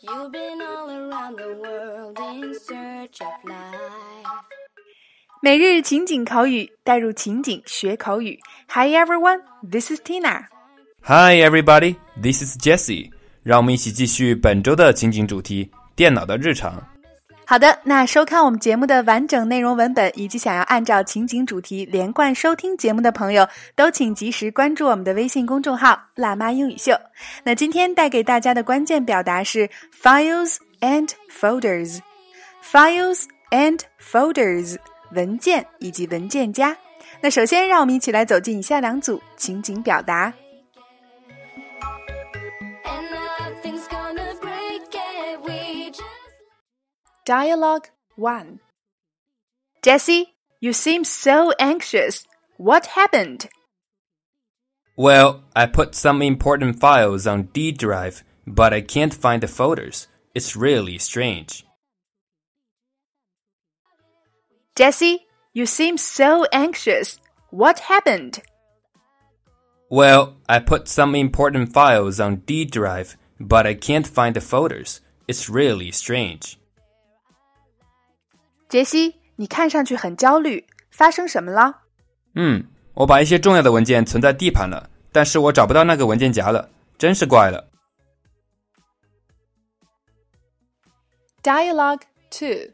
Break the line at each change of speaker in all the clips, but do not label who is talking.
You've been all around the world in search of life.
每日情景口语，带入情景学口语。Hi everyone, this is Tina.
Hi everybody, this is Jessie. 让我们一起继续本周的情景主题——电脑的日常。
好的，那收看我们节目的完整内容文本，以及想要按照情景主题连贯收听节目的朋友，都请及时关注我们的微信公众号“辣妈英语秀”。那今天带给大家的关键表达是 files and folders。files and folders，文件以及文件夹。那首先，让我们一起来走进以下两组情景表达。Dialogue 1 Jesse, you seem so anxious. What happened?
Well, I put some important files on D drive, but I can't find the folders. It's really strange.
Jesse, you seem so anxious. What happened?
Well, I put some important files on D drive, but I can't find the folders. It's really strange.
杰西，你看上去很焦虑，发生什么了
嗯，我把一些重要的文件存在 D 盘了，但是我找不到那个文件夹了，真是怪了。
？Dialogue 2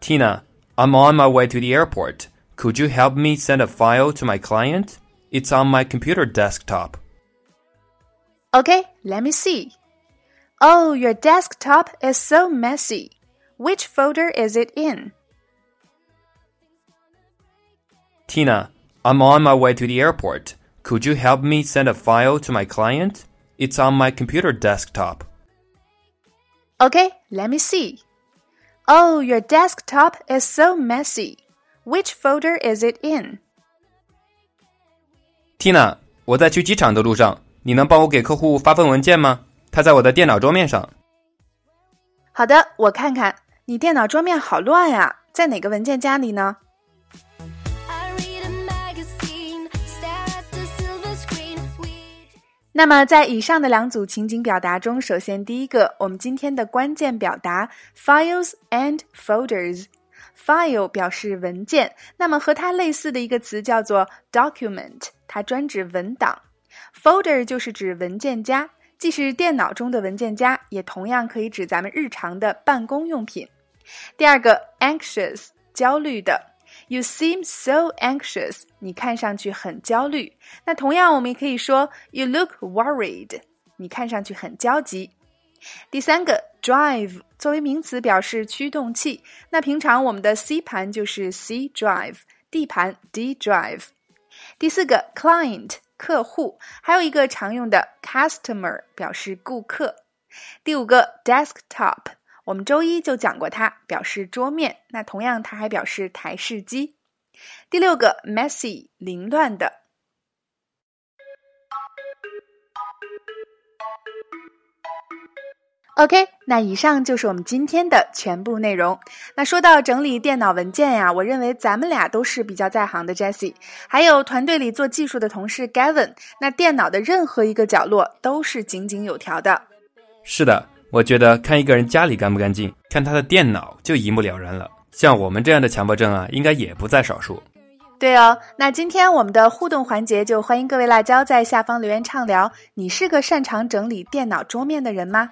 Tina, I'm on my way to the airport. Could you help me send a file to my client? It's on my computer desktop.
Okay, let me see. Oh, your desktop is so messy. Which folder is it in?
Tina, I'm on my way to the airport. Could you help me send a file to my client? It's on my computer desktop.
Okay, let me see. Oh, your desktop is so messy. Which folder is it in?
Tina，我在去机场的路上，你能帮我给客户发份文件吗？它在我的电脑桌面上。
好的，我看看， 你电脑桌面好乱呀，在哪个文件夹里呢那么，在以上的两组情景表达中，首先第一个，我们今天的关键表达 files and folders。file 表示文件，那么和它类似的一个词叫做 document，它专指文档。folder 就是指文件夹，既是电脑中的文件夹，也同样可以指咱们日常的办公用品。第二个 anxious 焦虑的，You seem so anxious，你看上去很焦虑。那同样我们也可以说 You look worried，你看上去很焦急。第三个 drive 作为名词表示驱动器，那平常我们的 C 盘就是 C drive，D 盘 D drive。第四个 client 客户，还有一个常用的 customer 表示顾客。第五个 desktop，我们周一就讲过它，表示桌面。那同样它还表示台式机。第六个 messy 凌乱的。OK，那以上就是我们今天的全部内容。那说到整理电脑文件呀，我认为咱们俩都是比较在行的，Jessie，还有团队里做技术的同事 Gavin。那电脑的任何一个角落都是井井有条的。
是的，我觉得看一个人家里干不干净，看他的电脑就一目了然了。像我们这样的强迫症啊，应该也不在少数。
对哦，那今天我们的互动环节就欢迎各位辣椒在下方留言畅聊。你是个擅长整理电脑桌面的人吗